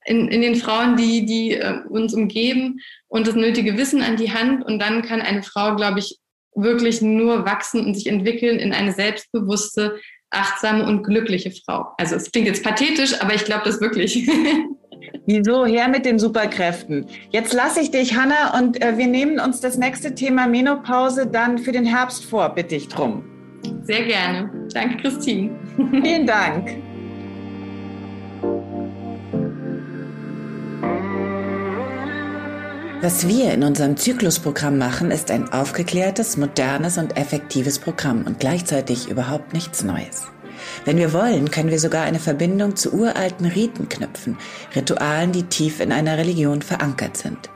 in, in den Frauen, die, die äh, uns umgeben und das nötige Wissen an die Hand. Und dann kann eine Frau, glaube ich, wirklich nur wachsen und sich entwickeln in eine selbstbewusste, achtsame und glückliche Frau. Also es klingt jetzt pathetisch, aber ich glaube das wirklich. (laughs) Wieso? Her mit den Superkräften. Jetzt lasse ich dich, Hanna, und äh, wir nehmen uns das nächste Thema Menopause dann für den Herbst vor, bitte ich drum. Sehr gerne. Danke, Christine. Vielen Dank. Was wir in unserem Zyklusprogramm machen, ist ein aufgeklärtes, modernes und effektives Programm und gleichzeitig überhaupt nichts Neues. Wenn wir wollen, können wir sogar eine Verbindung zu uralten Riten knüpfen, Ritualen, die tief in einer Religion verankert sind.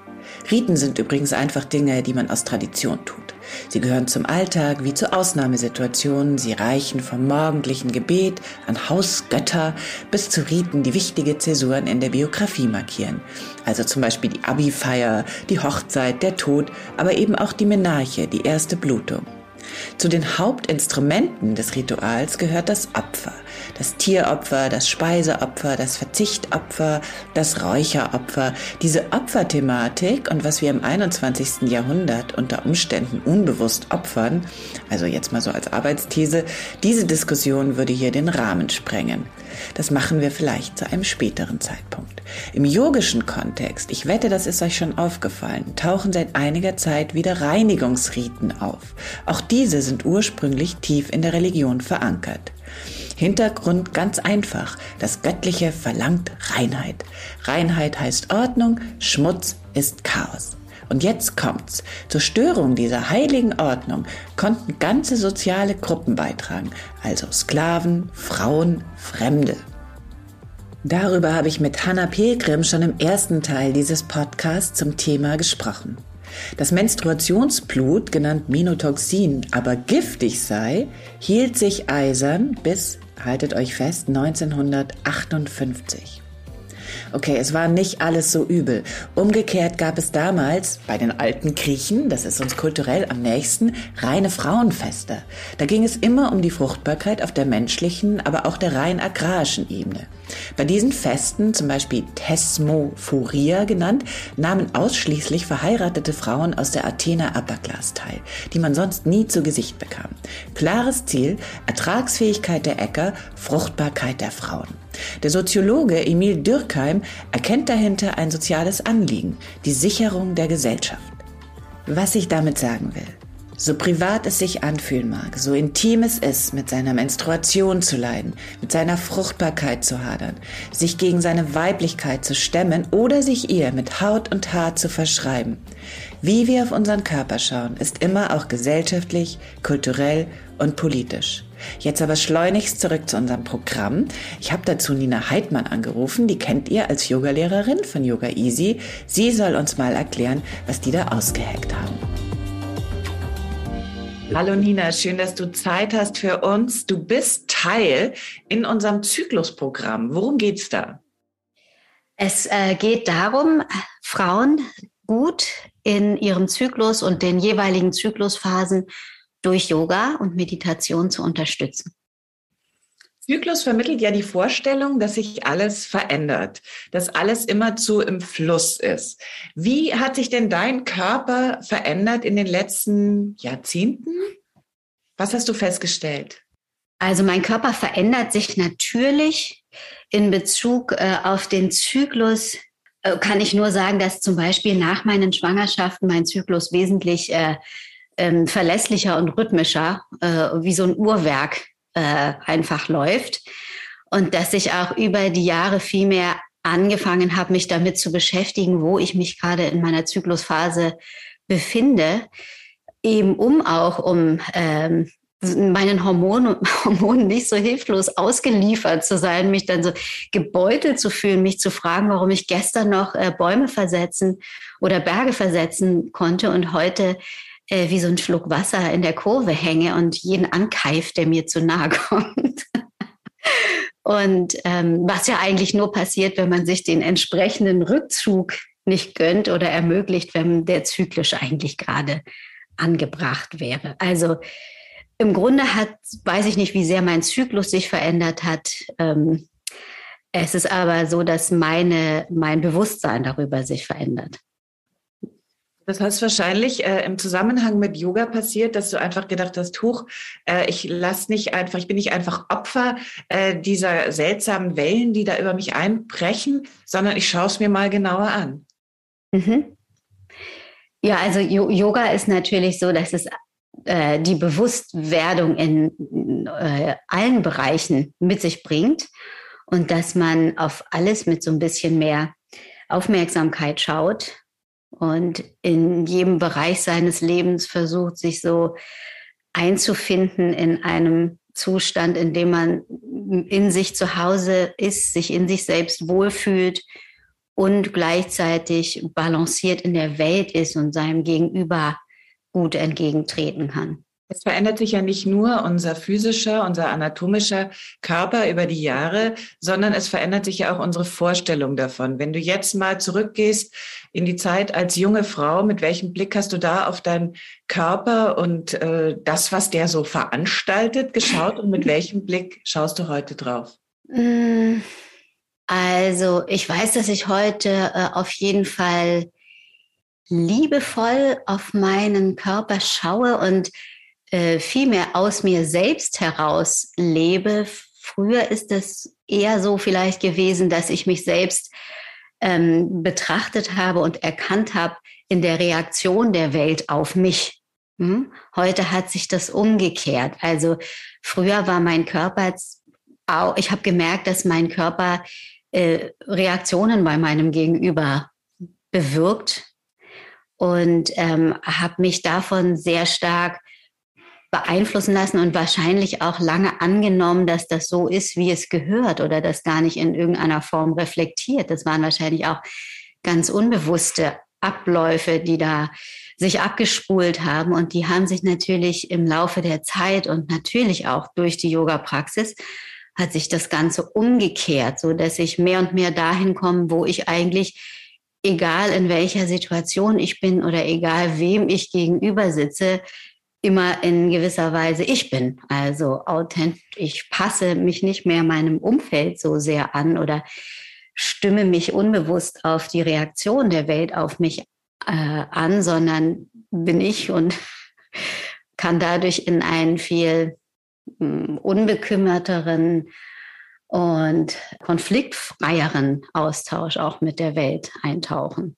Riten sind übrigens einfach Dinge, die man aus Tradition tut. Sie gehören zum Alltag wie zu Ausnahmesituationen. Sie reichen vom morgendlichen Gebet an Hausgötter bis zu Riten, die wichtige Zäsuren in der Biografie markieren. Also zum Beispiel die Abi-Feier, die Hochzeit, der Tod, aber eben auch die Menarche, die erste Blutung. Zu den Hauptinstrumenten des Rituals gehört das Opfer. Das Tieropfer, das Speiseopfer, das Verzichtopfer, das Räucheropfer. Diese Opferthematik und was wir im 21. Jahrhundert unter Umständen unbewusst opfern, also jetzt mal so als Arbeitsthese, diese Diskussion würde hier den Rahmen sprengen. Das machen wir vielleicht zu einem späteren Zeitpunkt. Im yogischen Kontext, ich wette, das ist euch schon aufgefallen, tauchen seit einiger Zeit wieder Reinigungsriten auf. Auch diese sind ursprünglich tief in der Religion verankert. Hintergrund ganz einfach. Das Göttliche verlangt Reinheit. Reinheit heißt Ordnung, Schmutz ist Chaos. Und jetzt kommt's. Zur Störung dieser heiligen Ordnung konnten ganze soziale Gruppen beitragen, also Sklaven, Frauen, Fremde. Darüber habe ich mit Hannah Pilgrim schon im ersten Teil dieses Podcasts zum Thema gesprochen. Dass Menstruationsblut, genannt Minotoxin, aber giftig sei, hielt sich eisern bis, haltet euch fest, 1958. Okay, es war nicht alles so übel. Umgekehrt gab es damals bei den alten Griechen, das ist uns kulturell am nächsten, reine Frauenfeste. Da ging es immer um die Fruchtbarkeit auf der menschlichen, aber auch der rein agrarischen Ebene. Bei diesen Festen, zum Beispiel Thesmophoria genannt, nahmen ausschließlich verheiratete Frauen aus der Athener Upper Class teil, die man sonst nie zu Gesicht bekam. Klares Ziel, Ertragsfähigkeit der Äcker, Fruchtbarkeit der Frauen. Der Soziologe Emil Dürkheim erkennt dahinter ein soziales Anliegen, die Sicherung der Gesellschaft. Was ich damit sagen will. So privat es sich anfühlen mag, so intim es ist, mit seiner Menstruation zu leiden, mit seiner Fruchtbarkeit zu hadern, sich gegen seine Weiblichkeit zu stemmen oder sich ihr mit Haut und Haar zu verschreiben. Wie wir auf unseren Körper schauen, ist immer auch gesellschaftlich, kulturell und politisch. Jetzt aber schleunigst zurück zu unserem Programm. Ich habe dazu Nina Heidmann angerufen, die kennt ihr als Yogalehrerin von Yoga Easy. Sie soll uns mal erklären, was die da ausgeheckt haben. Hallo Nina, schön, dass du Zeit hast für uns. Du bist Teil in unserem Zyklusprogramm. Worum geht's da? Es äh, geht darum, Frauen gut in ihrem Zyklus und den jeweiligen Zyklusphasen durch Yoga und Meditation zu unterstützen. Zyklus vermittelt ja die Vorstellung, dass sich alles verändert, dass alles immerzu im Fluss ist. Wie hat sich denn dein Körper verändert in den letzten Jahrzehnten? Was hast du festgestellt? Also mein Körper verändert sich natürlich in Bezug äh, auf den Zyklus. Äh, kann ich nur sagen, dass zum Beispiel nach meinen Schwangerschaften mein Zyklus wesentlich äh, ähm, verlässlicher und rhythmischer, äh, wie so ein Uhrwerk äh, einfach läuft. Und dass ich auch über die Jahre viel mehr angefangen habe, mich damit zu beschäftigen, wo ich mich gerade in meiner Zyklusphase befinde, eben um auch um ähm, meinen Hormonen, (laughs) Hormonen nicht so hilflos ausgeliefert zu sein, mich dann so gebeutelt zu fühlen, mich zu fragen, warum ich gestern noch äh, Bäume versetzen oder Berge versetzen konnte und heute äh, wie so ein Schluck Wasser in der Kurve hänge und jeden ankeift, der mir zu nahe (laughs) kommt. und ähm, was ja eigentlich nur passiert, wenn man sich den entsprechenden Rückzug nicht gönnt oder ermöglicht, wenn der zyklisch eigentlich gerade angebracht wäre. Also im Grunde hat, weiß ich nicht, wie sehr mein Zyklus sich verändert hat. Ähm, es ist aber so, dass meine, mein Bewusstsein darüber sich verändert. Das heißt wahrscheinlich äh, im Zusammenhang mit Yoga passiert, dass du einfach gedacht hast, huch, äh, ich lass nicht einfach, ich bin nicht einfach Opfer äh, dieser seltsamen Wellen, die da über mich einbrechen, sondern ich schaue es mir mal genauer an. Mhm. Ja, also Yoga ist natürlich so, dass es äh, die Bewusstwerdung in äh, allen Bereichen mit sich bringt und dass man auf alles mit so ein bisschen mehr Aufmerksamkeit schaut und in jedem Bereich seines Lebens versucht, sich so einzufinden in einem Zustand, in dem man in sich zu Hause ist, sich in sich selbst wohlfühlt und gleichzeitig balanciert in der Welt ist und seinem Gegenüber gut entgegentreten kann. Es verändert sich ja nicht nur unser physischer, unser anatomischer Körper über die Jahre, sondern es verändert sich ja auch unsere Vorstellung davon. Wenn du jetzt mal zurückgehst in die Zeit als junge Frau, mit welchem Blick hast du da auf deinen Körper und äh, das, was der so veranstaltet, geschaut und mit welchem Blick schaust du heute drauf? Mm, also ich weiß, dass ich heute äh, auf jeden Fall liebevoll auf meinen Körper schaue und äh, viel mehr aus mir selbst heraus lebe. Früher ist es eher so vielleicht gewesen, dass ich mich selbst ähm, betrachtet habe und erkannt habe in der Reaktion der Welt auf mich. Hm? Heute hat sich das umgekehrt. Also früher war mein Körper, auch, ich habe gemerkt, dass mein Körper äh, Reaktionen bei meinem Gegenüber bewirkt und ähm, habe mich davon sehr stark beeinflussen lassen und wahrscheinlich auch lange angenommen, dass das so ist, wie es gehört oder das gar nicht in irgendeiner Form reflektiert. Das waren wahrscheinlich auch ganz unbewusste Abläufe, die da sich abgespult haben und die haben sich natürlich im Laufe der Zeit und natürlich auch durch die Yoga-Praxis hat sich das Ganze umgekehrt, so dass ich mehr und mehr dahin komme, wo ich eigentlich egal in welcher Situation ich bin oder egal wem ich gegenüber sitze, immer in gewisser Weise ich bin. Also authentisch, ich passe mich nicht mehr meinem Umfeld so sehr an oder stimme mich unbewusst auf die Reaktion der Welt auf mich äh, an, sondern bin ich und (laughs) kann dadurch in einen viel mh, unbekümmerteren und konfliktfreieren Austausch auch mit der Welt eintauchen.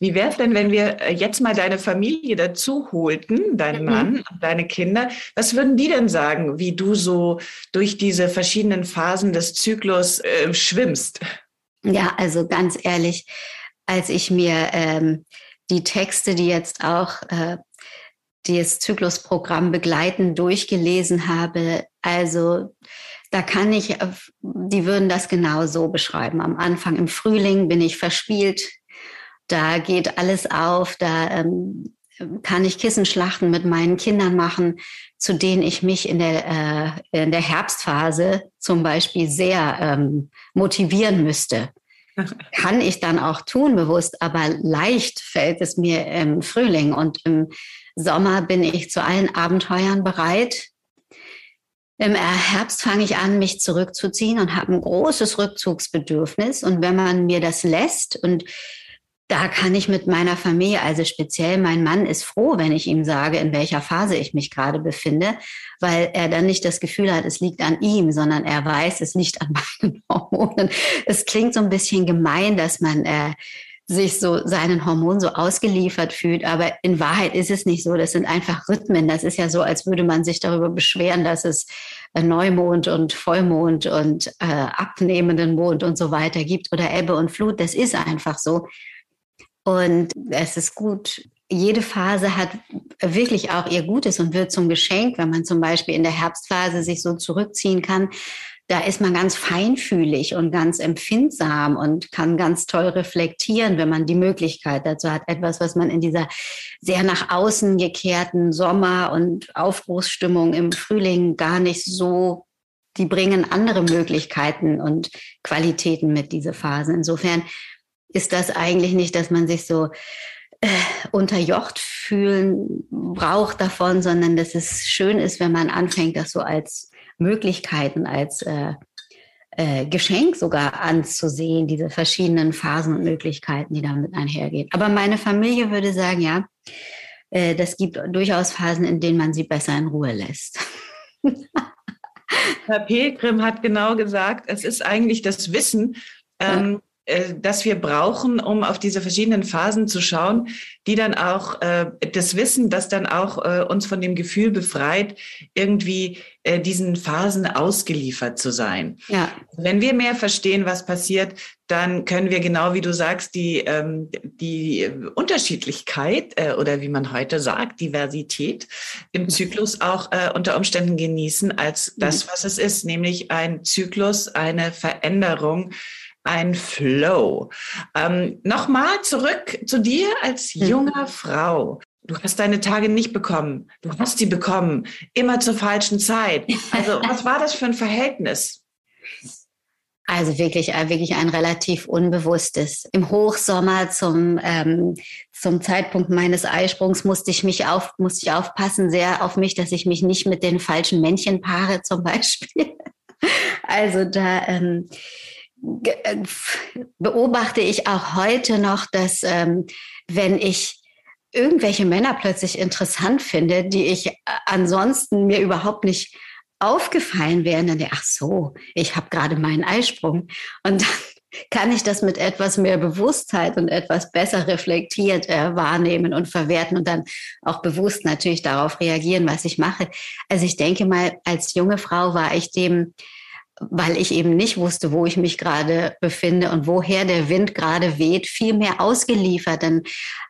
Wie wäre es denn, wenn wir äh, jetzt mal deine Familie dazu holten, deinen mhm. Mann und deine Kinder? Was würden die denn sagen, wie du so durch diese verschiedenen Phasen des Zyklus äh, schwimmst? Ja, also ganz ehrlich, als ich mir ähm, die Texte, die jetzt auch äh, das Zyklusprogramm begleiten, durchgelesen habe, also da kann ich, die würden das genau so beschreiben. Am Anfang im Frühling bin ich verspielt, da geht alles auf, da ähm, kann ich Kissenschlachten mit meinen Kindern machen, zu denen ich mich in der, äh, in der Herbstphase zum Beispiel sehr ähm, motivieren müsste. (laughs) kann ich dann auch tun, bewusst, aber leicht fällt es mir im Frühling und im Sommer bin ich zu allen Abenteuern bereit. Im Herbst fange ich an, mich zurückzuziehen und habe ein großes Rückzugsbedürfnis. Und wenn man mir das lässt und da kann ich mit meiner Familie, also speziell mein Mann ist froh, wenn ich ihm sage, in welcher Phase ich mich gerade befinde, weil er dann nicht das Gefühl hat, es liegt an ihm, sondern er weiß, es liegt an (laughs) meinen Hormonen. Es klingt so ein bisschen gemein, dass man äh, sich so seinen Hormonen so ausgeliefert fühlt, aber in Wahrheit ist es nicht so. Das sind einfach Rhythmen. Das ist ja so, als würde man sich darüber beschweren, dass es Neumond und Vollmond und äh, abnehmenden Mond und so weiter gibt oder Ebbe und Flut. Das ist einfach so. Und es ist gut. Jede Phase hat wirklich auch ihr Gutes und wird zum Geschenk, wenn man zum Beispiel in der Herbstphase sich so zurückziehen kann. Da ist man ganz feinfühlig und ganz empfindsam und kann ganz toll reflektieren, wenn man die Möglichkeit dazu hat. Etwas, was man in dieser sehr nach außen gekehrten Sommer- und Aufbruchsstimmung im Frühling gar nicht so die bringen andere Möglichkeiten und Qualitäten mit diese Phasen. Insofern ist das eigentlich nicht, dass man sich so äh, unterjocht fühlen braucht davon, sondern dass es schön ist, wenn man anfängt, das so als Möglichkeiten, als äh, äh, Geschenk sogar anzusehen, diese verschiedenen Phasen und Möglichkeiten, die damit einhergehen. Aber meine Familie würde sagen, ja, äh, das gibt durchaus Phasen, in denen man sie besser in Ruhe lässt. (laughs) Herr Pilgrim hat genau gesagt, es ist eigentlich das Wissen, ähm, äh, das wir brauchen, um auf diese verschiedenen Phasen zu schauen, die dann auch äh, das Wissen, das dann auch äh, uns von dem Gefühl befreit, irgendwie äh, diesen Phasen ausgeliefert zu sein. Ja. Wenn wir mehr verstehen, was passiert, dann können wir genau wie du sagst, die, ähm, die Unterschiedlichkeit äh, oder wie man heute sagt, Diversität im Zyklus auch äh, unter Umständen genießen als das, mhm. was es ist, nämlich ein Zyklus, eine Veränderung, ein Flow. Ähm, Nochmal zurück zu dir als hm. junger Frau. Du hast deine Tage nicht bekommen. Du hast sie bekommen. Immer zur falschen Zeit. Also, (laughs) was war das für ein Verhältnis? Also wirklich, äh, wirklich ein relativ unbewusstes. Im Hochsommer zum, ähm, zum Zeitpunkt meines Eisprungs musste ich mich auf, musste ich aufpassen sehr auf mich, dass ich mich nicht mit den falschen Männchen paare zum Beispiel. (laughs) Also da, ähm, äh, beobachte ich auch heute noch, dass ähm, wenn ich irgendwelche Männer plötzlich interessant finde, die ich äh, ansonsten mir überhaupt nicht aufgefallen wären, dann ach so, ich habe gerade meinen Eisprung und dann (laughs) kann ich das mit etwas mehr Bewusstheit und etwas besser reflektiert äh, wahrnehmen und verwerten und dann auch bewusst natürlich darauf reagieren, was ich mache. Also ich denke mal, als junge Frau war ich dem weil ich eben nicht wusste, wo ich mich gerade befinde und woher der Wind gerade weht, viel mehr ausgeliefert. Dann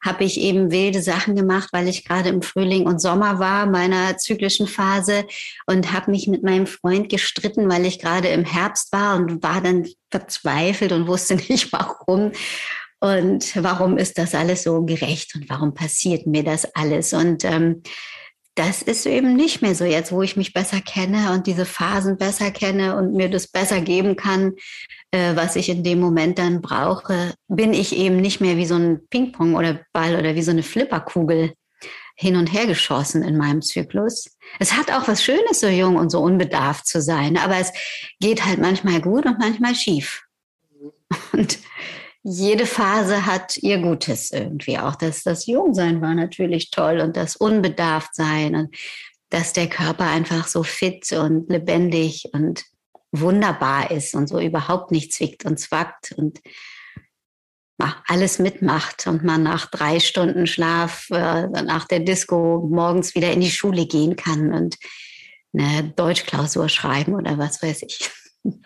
habe ich eben wilde Sachen gemacht, weil ich gerade im Frühling und Sommer war, meiner zyklischen Phase und habe mich mit meinem Freund gestritten, weil ich gerade im Herbst war und war dann verzweifelt und wusste (laughs) nicht warum. Und warum ist das alles so gerecht und warum passiert mir das alles? Und ähm, das ist eben nicht mehr so jetzt, wo ich mich besser kenne und diese Phasen besser kenne und mir das besser geben kann, äh, was ich in dem Moment dann brauche, bin ich eben nicht mehr wie so ein Ping-Pong oder Ball oder wie so eine Flipperkugel hin und her geschossen in meinem Zyklus. Es hat auch was Schönes, so jung und so unbedarft zu sein, aber es geht halt manchmal gut und manchmal schief. Und jede Phase hat ihr Gutes irgendwie. Auch das, das Jungsein war natürlich toll und das Unbedarftsein und dass der Körper einfach so fit und lebendig und wunderbar ist und so überhaupt nicht zwickt und zwackt und alles mitmacht und man nach drei Stunden Schlaf äh, nach der Disco morgens wieder in die Schule gehen kann und eine Deutschklausur schreiben oder was weiß ich. (laughs)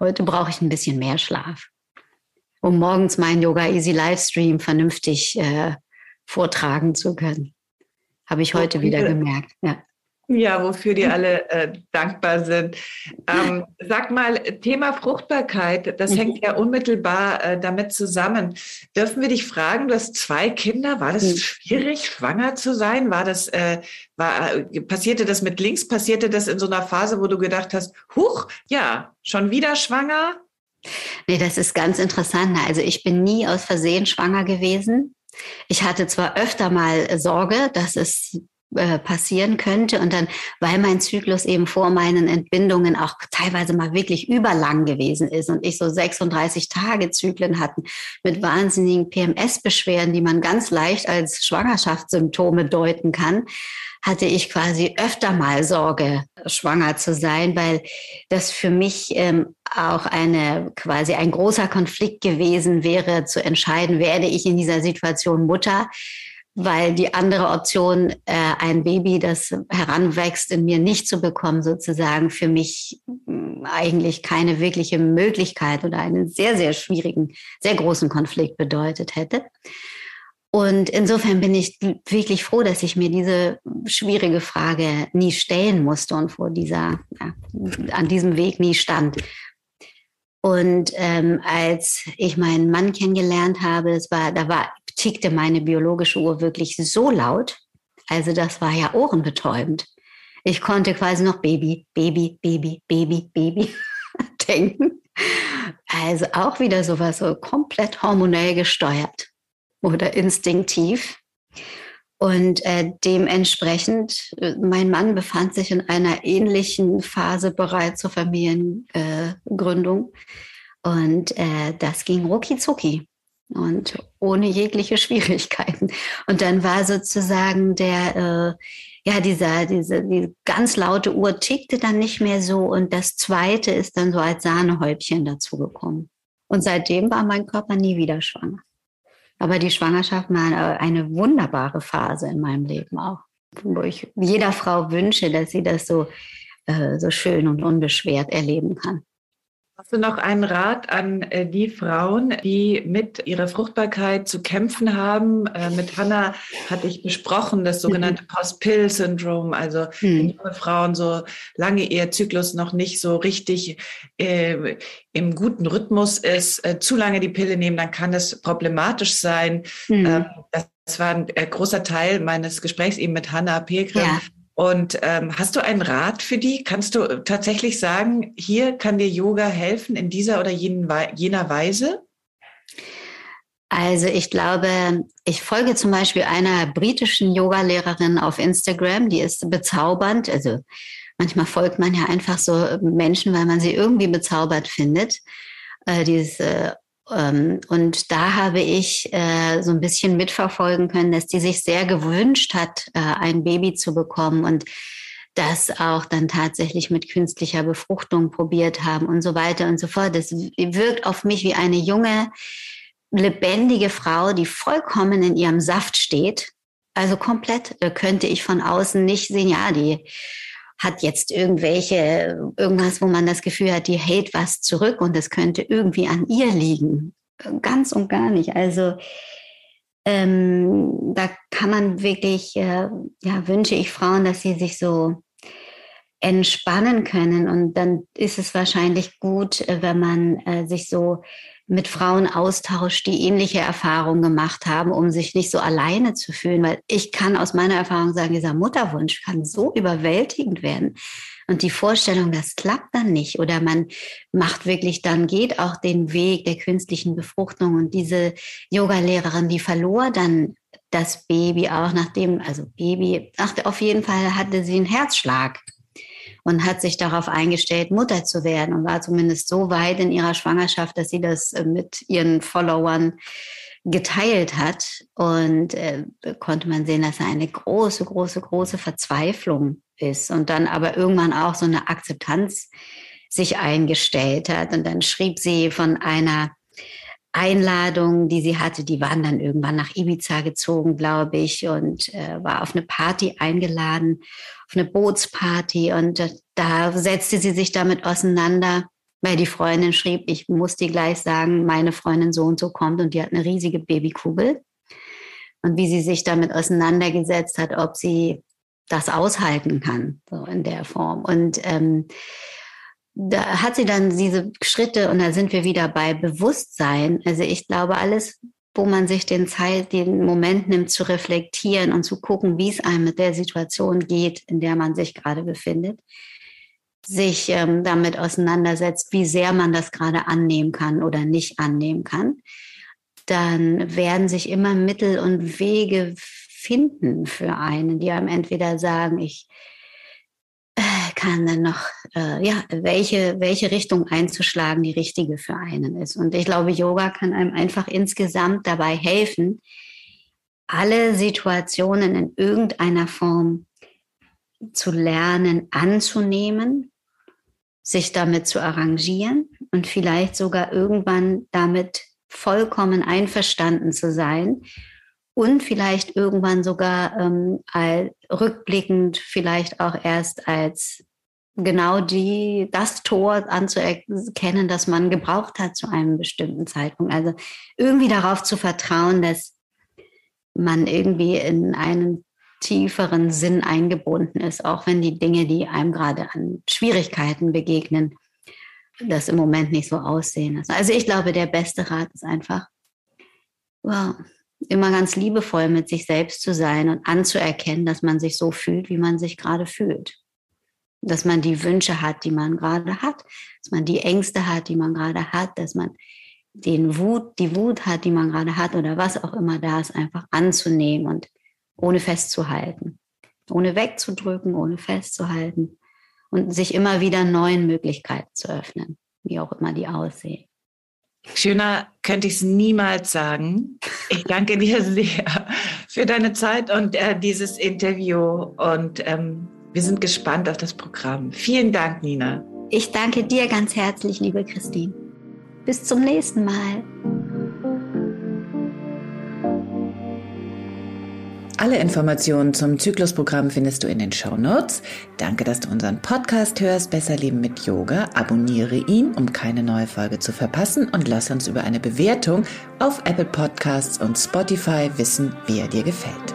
Heute brauche ich ein bisschen mehr Schlaf um morgens meinen Yoga Easy Livestream vernünftig äh, vortragen zu können. Habe ich heute wieder gemerkt. Ja. Ja, wofür die alle äh, dankbar sind. Ähm, sag mal, Thema Fruchtbarkeit, das mhm. hängt ja unmittelbar äh, damit zusammen. Dürfen wir dich fragen, du hast zwei Kinder, war das mhm. schwierig, schwanger zu sein? War das, äh, war, äh, passierte das mit links? Passierte das in so einer Phase, wo du gedacht hast, huch, ja, schon wieder schwanger? Nee, das ist ganz interessant. Also ich bin nie aus Versehen schwanger gewesen. Ich hatte zwar öfter mal Sorge, dass es äh, passieren könnte. Und dann, weil mein Zyklus eben vor meinen Entbindungen auch teilweise mal wirklich überlang gewesen ist und ich so 36 Tage Zyklen hatten mit wahnsinnigen PMS-Beschwerden, die man ganz leicht als Schwangerschaftssymptome deuten kann, hatte ich quasi öfter mal Sorge, schwanger zu sein, weil das für mich ähm, auch eine quasi ein großer Konflikt gewesen wäre, zu entscheiden, werde ich in dieser Situation Mutter weil die andere Option, äh, ein Baby, das heranwächst, in mir nicht zu bekommen, sozusagen für mich mm, eigentlich keine wirkliche Möglichkeit oder einen sehr, sehr schwierigen, sehr großen Konflikt bedeutet hätte. Und insofern bin ich wirklich froh, dass ich mir diese schwierige Frage nie stellen musste und vor dieser, ja, an diesem Weg nie stand. Und ähm, als ich meinen Mann kennengelernt habe, es war, da war, tickte meine biologische Uhr wirklich so laut. Also das war ja ohrenbetäubend. Ich konnte quasi noch Baby, Baby, Baby, Baby, Baby (laughs) denken. Also auch wieder sowas so komplett hormonell gesteuert oder instinktiv. Und äh, dementsprechend, äh, mein Mann befand sich in einer ähnlichen Phase bereit zur Familiengründung. Und äh, das ging rucki zucki und ohne jegliche (laughs) Schwierigkeiten. Und dann war sozusagen der, äh, ja, dieser, diese, die ganz laute Uhr tickte dann nicht mehr so und das zweite ist dann so als Sahnehäubchen dazugekommen. Und seitdem war mein Körper nie wieder schwanger. Aber die Schwangerschaft war eine wunderbare Phase in meinem Leben auch, wo ich jeder Frau wünsche, dass sie das so, äh, so schön und unbeschwert erleben kann. Hast du noch einen Rat an äh, die Frauen, die mit ihrer Fruchtbarkeit zu kämpfen haben? Äh, mit Hannah hatte ich besprochen, das sogenannte mhm. Post-Pill-Syndrom, also mhm. junge Frauen so lange ihr Zyklus noch nicht so richtig äh, im guten Rhythmus ist, äh, zu lange die Pille nehmen, dann kann es problematisch sein. Mhm. Ähm, das war ein äh, großer Teil meines Gesprächs eben mit Hannah Pilgrim. Ja und ähm, hast du einen Rat für die? Kannst du tatsächlich sagen, hier kann dir Yoga helfen in dieser oder jener Weise? Also ich glaube, ich folge zum Beispiel einer britischen Yogalehrerin auf Instagram, die ist bezaubernd. Also manchmal folgt man ja einfach so Menschen, weil man sie irgendwie bezaubert findet. Äh, die ist äh, und da habe ich äh, so ein bisschen mitverfolgen können, dass die sich sehr gewünscht hat, äh, ein Baby zu bekommen und das auch dann tatsächlich mit künstlicher Befruchtung probiert haben und so weiter und so fort. Das wirkt auf mich wie eine junge, lebendige Frau, die vollkommen in ihrem Saft steht. Also komplett äh, könnte ich von außen nicht sehen, ja, die hat jetzt irgendwelche, irgendwas, wo man das Gefühl hat, die hält was zurück und es könnte irgendwie an ihr liegen. Ganz und gar nicht. Also ähm, da kann man wirklich, äh, ja, wünsche ich Frauen, dass sie sich so entspannen können. Und dann ist es wahrscheinlich gut, äh, wenn man äh, sich so mit Frauen austauscht, die ähnliche Erfahrungen gemacht haben, um sich nicht so alleine zu fühlen. Weil ich kann aus meiner Erfahrung sagen, dieser Mutterwunsch kann so überwältigend werden. Und die Vorstellung, das klappt dann nicht oder man macht wirklich dann, geht auch den Weg der künstlichen Befruchtung. Und diese Yogalehrerin, die verlor dann das Baby auch nachdem, also Baby, ach, auf jeden Fall hatte sie einen Herzschlag und hat sich darauf eingestellt, Mutter zu werden und war zumindest so weit in ihrer Schwangerschaft, dass sie das äh, mit ihren Followern geteilt hat. Und äh, konnte man sehen, dass er eine große, große, große Verzweiflung ist und dann aber irgendwann auch so eine Akzeptanz sich eingestellt hat. Und dann schrieb sie von einer Einladungen, die sie hatte, die waren dann irgendwann nach Ibiza gezogen, glaube ich, und äh, war auf eine Party eingeladen, auf eine Bootsparty. Und äh, da setzte sie sich damit auseinander, weil die Freundin schrieb, ich muss dir gleich sagen, meine Freundin so und so kommt und die hat eine riesige Babykugel. Und wie sie sich damit auseinandergesetzt hat, ob sie das aushalten kann, so in der Form. Und ähm, da hat sie dann diese Schritte und da sind wir wieder bei Bewusstsein. Also ich glaube, alles, wo man sich den Zeit, den Moment nimmt zu reflektieren und zu gucken, wie es einem mit der Situation geht, in der man sich gerade befindet, sich ähm, damit auseinandersetzt, wie sehr man das gerade annehmen kann oder nicht annehmen kann, dann werden sich immer Mittel und Wege finden für einen, die einem entweder sagen, ich kann dann noch, äh, ja, welche, welche Richtung einzuschlagen die richtige für einen ist. Und ich glaube, Yoga kann einem einfach insgesamt dabei helfen, alle Situationen in irgendeiner Form zu lernen, anzunehmen, sich damit zu arrangieren und vielleicht sogar irgendwann damit vollkommen einverstanden zu sein und vielleicht irgendwann sogar ähm, rückblickend vielleicht auch erst als genau die, das Tor anzuerkennen, das man gebraucht hat zu einem bestimmten Zeitpunkt. Also irgendwie darauf zu vertrauen, dass man irgendwie in einen tieferen Sinn eingebunden ist, auch wenn die Dinge, die einem gerade an Schwierigkeiten begegnen, das im Moment nicht so aussehen. Also ich glaube, der beste Rat ist einfach, wow, immer ganz liebevoll mit sich selbst zu sein und anzuerkennen, dass man sich so fühlt, wie man sich gerade fühlt. Dass man die Wünsche hat, die man gerade hat, dass man die Ängste hat, die man gerade hat, dass man den Wut, die Wut hat, die man gerade hat oder was auch immer da ist, einfach anzunehmen und ohne festzuhalten. Ohne wegzudrücken, ohne festzuhalten und sich immer wieder neuen Möglichkeiten zu öffnen, wie auch immer die aussehen. Schöner könnte ich es niemals sagen. Ich danke dir (laughs) sehr für deine Zeit und äh, dieses Interview und ähm, wir sind gespannt auf das Programm. Vielen Dank, Nina. Ich danke dir ganz herzlich, liebe Christine. Bis zum nächsten Mal. Alle Informationen zum Zyklusprogramm findest du in den Show Notes. Danke, dass du unseren Podcast hörst. Besser Leben mit Yoga. Abonniere ihn, um keine neue Folge zu verpassen und lass uns über eine Bewertung auf Apple Podcasts und Spotify wissen, wie er dir gefällt.